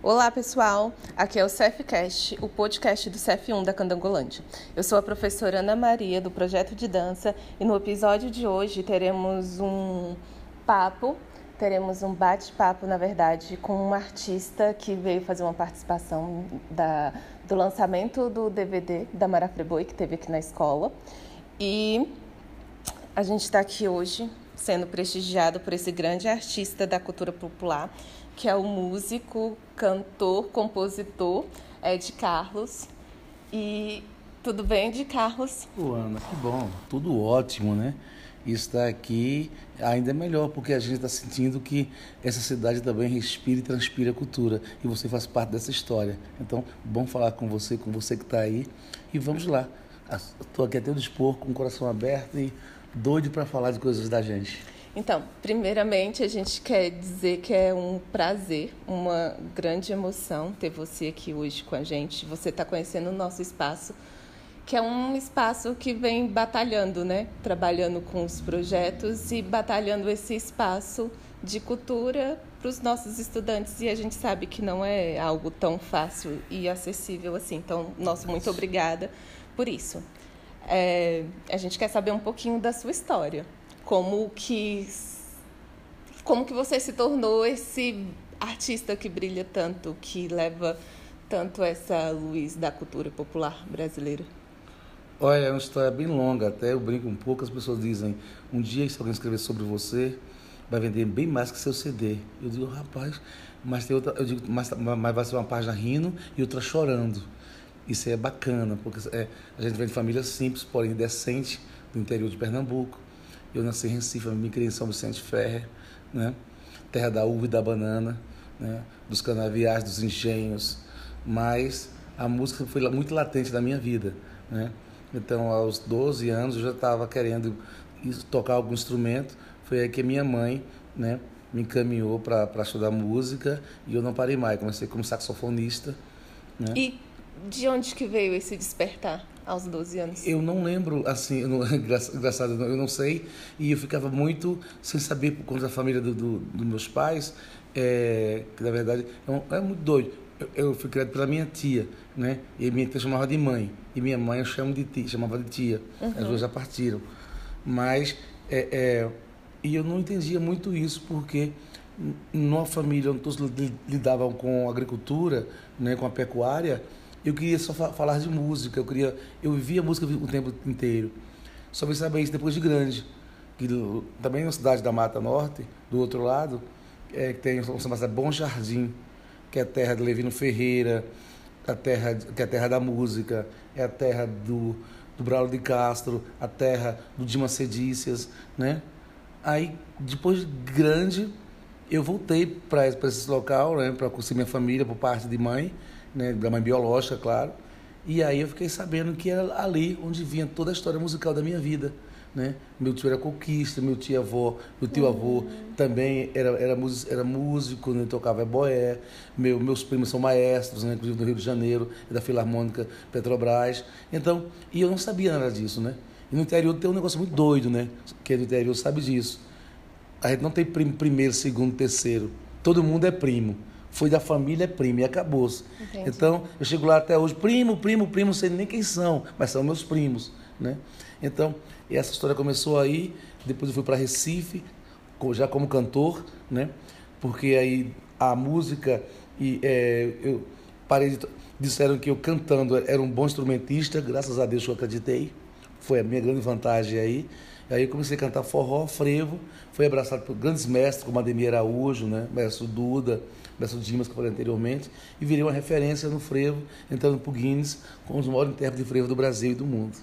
Olá pessoal, aqui é o CEFcast, o podcast do CEF1 da Candangolândia. Eu sou a professora Ana Maria do projeto de dança e no episódio de hoje teremos um papo, teremos um bate-papo na verdade com um artista que veio fazer uma participação da, do lançamento do DVD da Mara Freboy que teve aqui na escola e a gente está aqui hoje sendo prestigiado por esse grande artista da cultura popular que é o músico, cantor, compositor Ed Carlos. E tudo bem, Ed Carlos? Ô, Ana, que bom, tudo ótimo, né? Estar aqui ainda é melhor, porque a gente está sentindo que essa cidade também respira e transpira cultura. E você faz parte dessa história. Então, bom falar com você, com você que está aí. E vamos lá. Estou aqui até o dispor, com o coração aberto e doido para falar de coisas da gente. Então, primeiramente, a gente quer dizer que é um prazer, uma grande emoção ter você aqui hoje com a gente. Você está conhecendo o nosso espaço, que é um espaço que vem batalhando, né? Trabalhando com os projetos e batalhando esse espaço de cultura para os nossos estudantes. E a gente sabe que não é algo tão fácil e acessível assim. Então, nosso muito obrigada por isso. É, a gente quer saber um pouquinho da sua história como que como que você se tornou esse artista que brilha tanto, que leva tanto essa luz da cultura popular brasileira? Olha, é uma história bem longa, até eu brinco um pouco, as pessoas dizem, um dia se alguém escrever sobre você, vai vender bem mais que seu CD. Eu digo, rapaz, mas tem outra, eu digo, mas, mas vai ser uma página rindo e outra chorando. Isso é bacana, porque é, a gente vem de família simples, porém decente, do interior de Pernambuco. Eu nasci em Recife, me criei em São Vicente Ferre, né? terra da uva e da banana, né? dos canaviais, dos engenhos. Mas a música foi muito latente na minha vida. Né? Então, aos 12 anos, eu já estava querendo tocar algum instrumento. Foi aí que minha mãe né, me encaminhou para estudar música e eu não parei mais. Comecei como saxofonista. Né? E de onde que veio esse despertar? aos 12 anos? Eu não lembro, assim, eu não, engraçado, eu não sei, e eu ficava muito sem saber por conta da família dos do, do meus pais, é, que na verdade é, é muito doido. Eu, eu, fui criado pela minha tia, né? E minha tia chamava de mãe, e minha mãe eu chamo de tia, chamava de tia. Uhum. As duas já partiram. Mas, é, é, e eu não entendia muito isso, porque numa família onde todos lidavam com agricultura, né, com a pecuária, eu queria só falar de música, eu queria, eu vivia música o tempo inteiro. Só vim saber isso depois de grande, que também na cidade da Mata Norte, do outro lado, é, que tem uma chamada Bom Jardim, que é a terra de Levino Ferreira, a terra, que é a terra da música, é a terra do, do de Castro, a terra do Dima Cedícias, né? Aí, depois de grande, eu voltei para esse local, né, para curtir minha família por parte de mãe, né, da mãe biológica, claro. E aí eu fiquei sabendo que era ali onde vinha toda a história musical da minha vida. Né? Meu tio era coquista, meu tio avô, meu tio avô uhum. também era, era, era músico, né? tocava boé. Meu, meus primos são maestros, né? inclusive do Rio de Janeiro, da Filarmônica Petrobras. Então, e eu não sabia nada disso, né? E no interior tem um negócio muito doido, né? Quem é do interior sabe disso. A gente não tem primo, primeiro, segundo, terceiro. Todo mundo é primo foi da família primo e acabou-se. Então, eu chego lá até hoje, primo, primo, primo, não sei nem quem são, mas são meus primos, né? Então, essa história começou aí, depois eu fui para Recife, já como cantor, né? Porque aí a música e é, eu parei de, disseram que eu cantando era um bom instrumentista, graças a Deus eu acreditei. Foi a minha grande vantagem aí. Aí eu comecei a cantar forró, frevo, fui abraçado por grandes mestres como Ademir Araújo, né? Mestre Duda, Mestre Dimas, que eu falei anteriormente, e virei uma referência no frevo, entrando para o Guinness como os maiores intérpretes de frevo do Brasil e do mundo.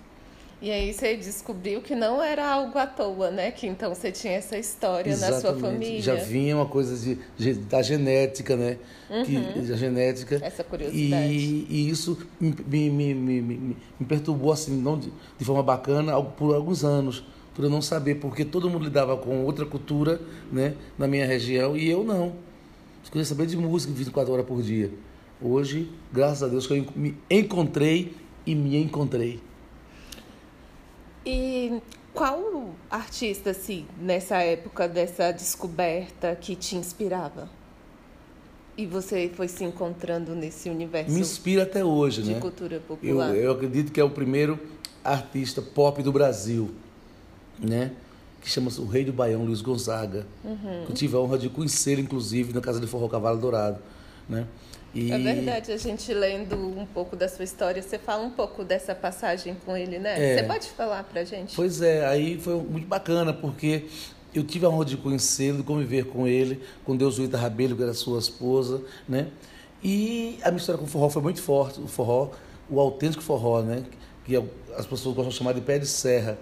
E aí você descobriu que não era algo à toa, né? Que então você tinha essa história Exatamente. na sua família. Já vinha uma coisa de, de da genética, né? Uhum. Que, genética. Essa curiosidade. E, e isso me, me, me, me, me perturbou assim, não de, de forma bacana, por alguns anos por eu não saber, porque todo mundo lidava com outra cultura né, na minha região e eu não. Eu queria saber de música 24 horas por dia. Hoje, graças a Deus, que eu me encontrei e me encontrei. E qual artista, assim, nessa época dessa descoberta que te inspirava? E você foi se encontrando nesse universo Me inspira até hoje, de né? cultura Eu, popular? eu acredito que é o primeiro artista pop do Brasil, né? Que chama-se o Rei do Baião, Luiz Gonzaga. Uhum. Que eu tive a honra de conhecer, inclusive, na Casa de Forró Cavalo Dourado, né? E É verdade, a gente lendo um pouco da sua história, você fala um pouco dessa passagem com ele, né? É. Você pode falar pra gente? Pois é, aí foi muito bacana, porque eu tive a honra de conhecê-lo, de conviver com ele, com Deus Rita Rabelo, que era sua esposa, né? E a minha história com o forró foi muito forte, o forró, o autêntico forró, né? Que as pessoas gostam de chamar de pé de serra.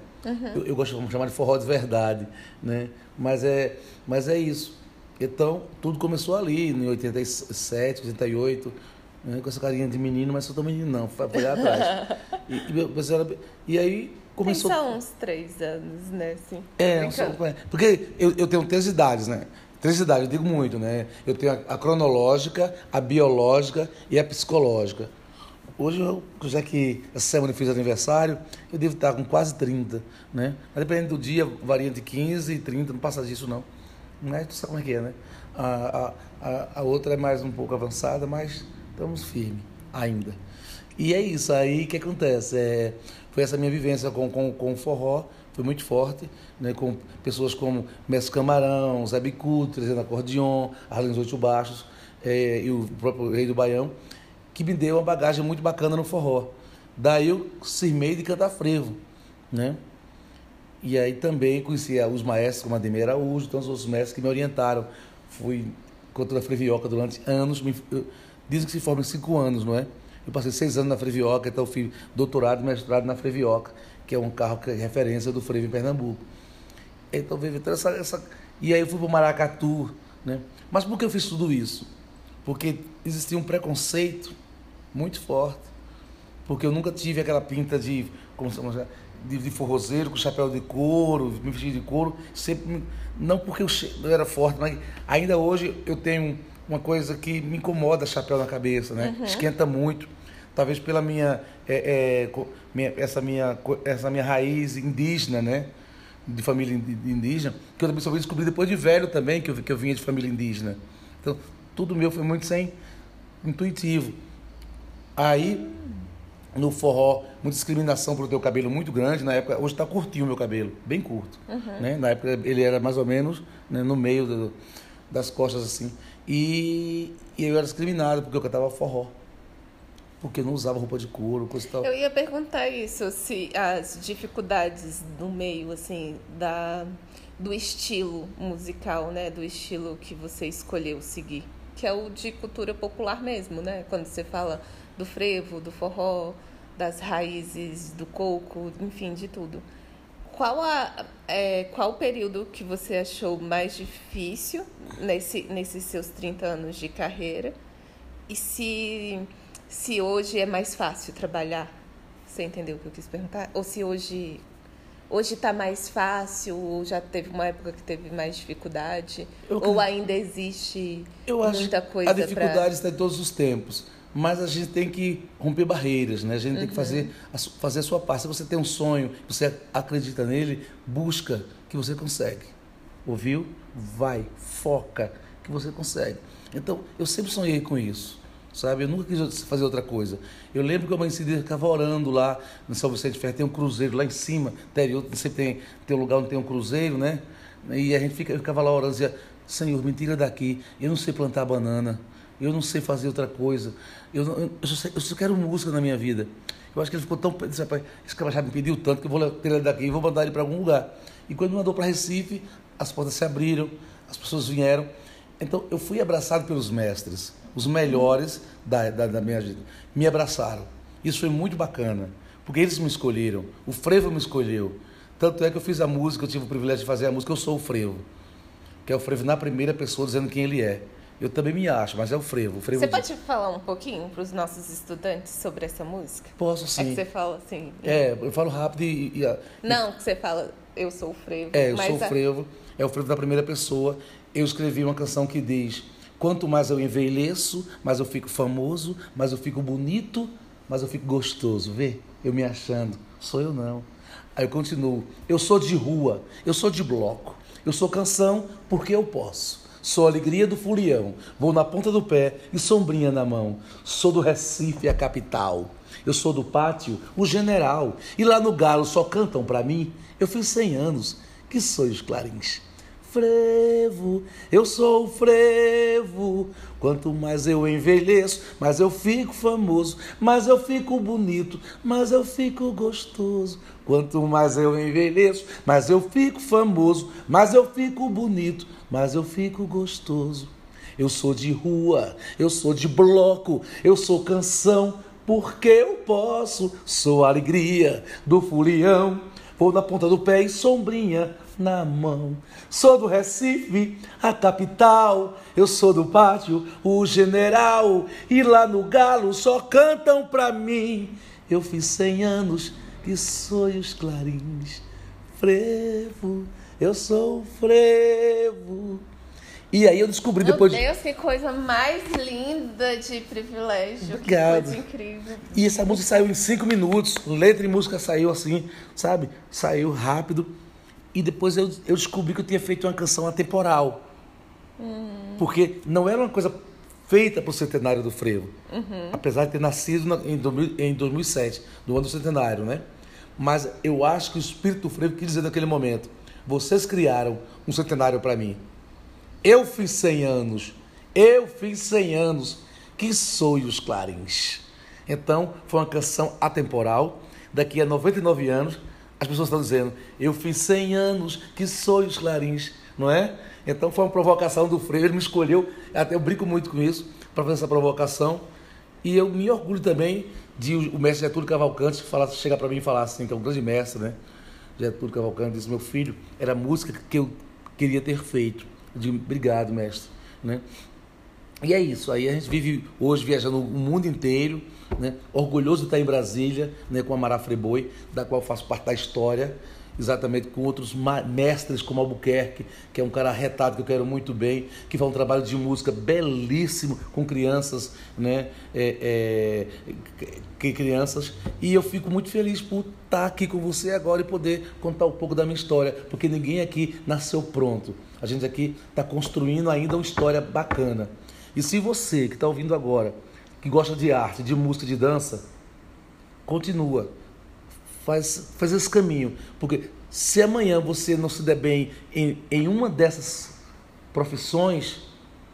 Eu, eu gosto de chamar de forró de verdade, né? Mas é, mas é isso. Então, tudo começou ali, em 87, 88, né? com essa carinha de menino, mas eu tô menino não, foi lá atrás. E, e, e aí começou... Tem só uns três anos, né? Assim, É, só- é, porque eu, eu tenho três idades, né? Três idades, eu digo muito, né? Eu tenho a, a cronológica, a biológica e a psicológica. Hoje, eu, já que essa semana eu fiz aniversário, eu devo estar com quase 30, né? Mas dependendo do dia, varia de 15 e 30, não passa disso não. Mas tu sabe como é que é, né? A, a, a, outra é mais um pouco avançada, mas estamos firmes ainda. E é isso aí que acontece. É, foi essa minha vivência com, com, com o forró, foi muito forte, né, com pessoas como Mestre Camarão, Zé Bicu, trazendo acordeon, Arlindo Oito Baixos é, e o próprio Rei do Baião, que me deu uma bagagem muito bacana no forró. Daí eu cismei de cantar frevo, né? E aí também conheci os maestros como Ademir Araújo, então os outros mestres que me orientaram. Fui cantor da Frevioca durante anos, me, eu, dizem que se forma em cinco anos, não é? Eu passei seis anos na Frevioca, então fiz doutorado e mestrado na Frevioca, que é um carro que é referência do frevo em Pernambuco. Então veio toda essa, essa... E aí eu fui para o Maracatu, né? Mas por que eu fiz tudo isso? Porque existia um preconceito muito forte. Porque eu nunca tive aquela pinta de, como se chama, de, de forrozeiro com chapéu de couro, me vestir de couro. Sempre, não porque eu, eu era forte, mas ainda hoje eu tenho uma coisa que me incomoda chapéu na cabeça, né? Esquenta muito. Talvez pela minha, é, é, minha- essa, minha, essa minha raiz indígena, né? De família indígena, que eu também só vim descobrir depois de velho também, que eu, que eu vinha de família indígena. Então, tudo meu foi muito sem intuitivo. Aí, no forró, muita discriminação por ter o cabelo muito grande. Na época, hoje está curtinho o meu cabelo, bem curto. Né? Na época ele era mais ou menos né, no meio do- das costas assim. E, e eu era discriminado porque eu cantava forró. Porque eu não usava roupa de couro, coisa e tal. Eu ia perguntar isso, se as dificuldades no meio, assim, da, do estilo musical, né? Do estilo que você escolheu seguir. Que é o de cultura popular mesmo, né? Quando você fala do frevo, do forró, das raízes, do coco, enfim, de tudo. Qual, a, é, qual o período que você achou mais difícil nesse, nesses seus 30 anos de carreira? E se, se hoje é mais fácil trabalhar? Você entendeu o que eu quis perguntar? Ou se hoje hoje está mais fácil, ou já teve uma época que teve mais dificuldade? Eu ou ainda existe muita coisa a dificuldade para... está em todos os tempos. Mas a gente tem que romper barreiras, né? A gente tem Uhum. que fazer a, fazer a sua parte. Se você tem um sonho, você acredita nele, busca que você consegue. Ouviu? Vai, foca que você consegue. Então, eu sempre sonhei com isso, sabe? Eu nunca quis fazer outra coisa. Eu lembro que eu amanheci ficava orando lá no São Vicente de Ferro, tem um cruzeiro lá em cima, interior, sempre tem, tem um lugar onde tem um cruzeiro, né? E a gente fica, eu ficava lá orando, dizia, Senhor, me tira daqui, eu não sei plantar banana, eu não sei fazer outra coisa, eu, não- eu, só, sei- eu só quero música na minha vida. Eu acho que ele ficou tão. Disse, rapaz, esse cara já me pediu tanto que eu vou tirar ele daqui e vou mandar ele para algum lugar. E quando mandou para Recife, as portas se abriram, as pessoas vieram. Então eu fui abraçado pelos mestres, os melhores da, da, da minha vida. Me abraçaram. Isso foi muito bacana, porque eles me escolheram, o frevo me escolheu. Tanto é que eu fiz a música, eu tive o privilégio de fazer a música Eu Sou o Frevo, que é o frevo na primeira pessoa dizendo quem ele é. Eu também me acho, mas é o frevo. O frevo Você diz- pode falar um pouquinho para os nossos estudantes sobre essa música? Posso É sim. que você fala assim... É, eu falo rápido e. e- e- Não, que você fala, eu sou o frevo. é, eu sou o a- frevo, é o frevo da primeira pessoa. Eu escrevi uma canção que diz: Quanto mais eu envelheço, mais eu fico famoso, mais eu fico bonito, mais eu fico gostoso. Vê? Eu me achando. Sou eu não. Aí eu continuo. Eu sou de rua, eu sou de bloco, eu sou canção porque eu posso. Sou alegria do folião, vou na ponta do pé e sombrinha na mão. Sou do Recife, a capital. Eu sou do pátio, o general. E lá no galo só cantam para mim. Eu fiz cem anos, que sou os clarins. Frevo, eu sou o frevo. Quanto mais eu envelheço, mais eu fico famoso, mais eu fico bonito, mais eu fico gostoso. Quanto mais eu envelheço, mais eu fico famoso, mais eu fico bonito, mais eu fico gostoso. Eu sou de rua, eu sou de bloco, eu sou canção, porque eu posso. Sou a alegria do folião, vou na ponta do pé e sombrinha na mão. Sou do Recife, a capital. Eu sou do pátio, o general. E lá no galo só cantam pra mim. Eu fiz cem anos que sou os clarins. Frevo, eu sou o frevo. E aí eu descobri Meu depois. Meu Deus, que coisa mais linda de privilégio. Obrigado. Que coisa incrível. E essa música saiu em cinco minutos. Letra e música saiu assim, sabe? Saiu rápido. E depois eu, eu descobri que eu tinha feito uma canção atemporal. Uhum. Porque não era uma coisa feita para o centenário do frevo. Uhum. Apesar de ter nascido na, em, 2000, em 2007, no ano do centenário, né? Mas eu acho que o espírito do frevo quis dizer naquele momento: vocês criaram um centenário para mim. Eu fiz 100 anos. Eu fiz 100 anos. Que sou os clarins. Então, foi uma canção atemporal. Daqui a 99 anos, as pessoas estão dizendo: Eu fiz 100 anos que sou os clarins, não é? Então foi uma provocação do Freire, ele me escolheu, até eu brinco muito com isso, para fazer essa provocação. E eu me orgulho também de o mestre Getúlio Cavalcante falar, chegar para mim e falar assim, que é um grande mestre, né? Getúlio Cavalcante disse: Meu filho, era a música que eu queria ter feito. Eu digo: Obrigado, mestre. Né? E é isso, aí a gente vive hoje viajando o mundo inteiro, né? orgulhoso de estar em Brasília, né? com a Mará Friboi, da qual faço parte da história, exatamente com outros mestres como Albuquerque, que é um cara arretado que eu quero muito bem, que faz um trabalho de música belíssimo com crianças, né? É, é, que crianças, e eu fico muito feliz por estar aqui com você agora e poder contar um pouco da minha história, porque ninguém aqui nasceu pronto. A gente aqui está construindo ainda uma história bacana. E se você que está ouvindo agora, que gosta de arte, de música, de dança, continua. Faz, faz esse caminho. Porque se amanhã você não se der bem em, em uma dessas profissões,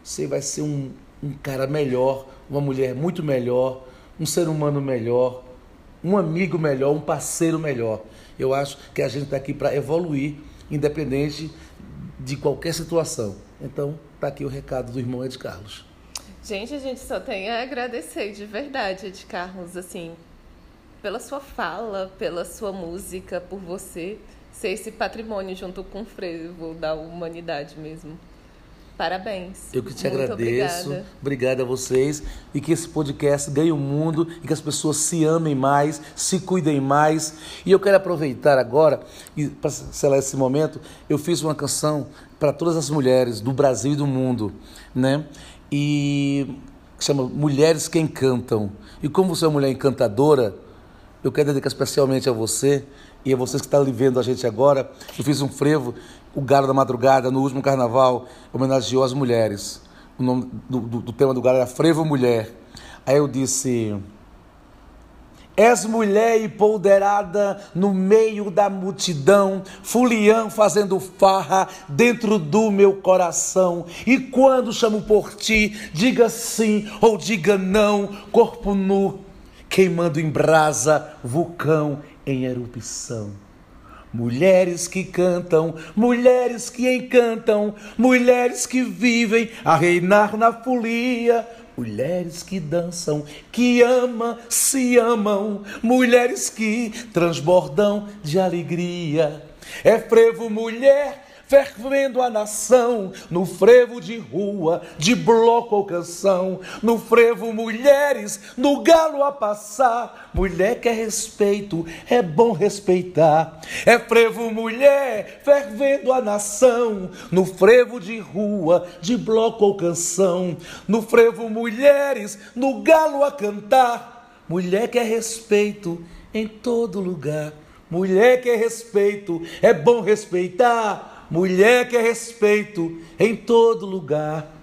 você vai ser um, um cara melhor, uma mulher muito melhor, um ser humano melhor, um amigo melhor, um parceiro melhor. Eu acho que a gente está aqui para evoluir, independente de qualquer situação. Então, está aqui o recado do irmão Ed Carlos. Gente, a gente só tem a agradecer de verdade, Ed Carlos, assim, pela sua fala, pela sua música, por você ser esse patrimônio junto com o frevo da humanidade mesmo. Parabéns. Eu que te Muito agradeço. Obrigada. obrigada a vocês. E que esse podcast ganhe o mundo e que as pessoas se amem mais, se cuidem mais. E eu quero aproveitar agora, e para selar esse momento, eu fiz uma canção para todas as mulheres do Brasil e do mundo, né? E chama Mulheres que Encantam. E como você é uma mulher encantadora, eu quero dedicar especialmente a você e a vocês que estão vendo a gente agora. Eu fiz um frevo o Galo da Madrugada, no último carnaval, homenageou as mulheres. O nome do, do, do tema do galo era Frevo Mulher. Aí eu disse. És mulher empoderada no meio da multidão, fulião fazendo farra dentro do meu coração. E quando chamo por ti, diga sim ou diga não, corpo nu, queimando em brasa, vulcão em erupção. Mulheres que cantam, mulheres que encantam, mulheres que vivem a reinar na folia, mulheres que dançam, que amam, se amam, mulheres que transbordam de alegria. É frevo, mulher fervendo a nação, no frevo de rua, de bloco ou canção, no frevo mulheres, no galo a passar. Mulher quer respeito, é bom respeitar. É frevo mulher, fervendo a nação, no frevo de rua, de bloco ou canção, no frevo mulheres, no galo a cantar. Mulher quer respeito, em todo lugar. Mulher que é respeito, é bom respeitar. Mulher que é respeito em todo lugar.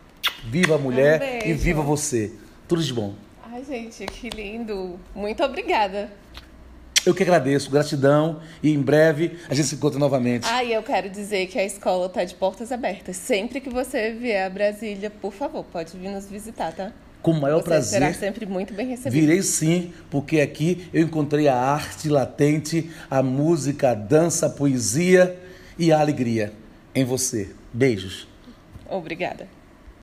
Viva a mulher Um e viva você. Tudo de bom. Ai, gente, que lindo. Muito obrigada. Eu que agradeço, gratidão e em breve a gente se encontra novamente. Ah, e eu quero dizer que a escola está de portas abertas. Sempre que você vier a Brasília, por favor, pode vir nos visitar, tá? Com o maior você prazer. será sempre muito bem recebido. Virei sim, porque aqui eu encontrei a arte latente, a música, a dança, a poesia e a alegria em você. Beijos. Obrigada.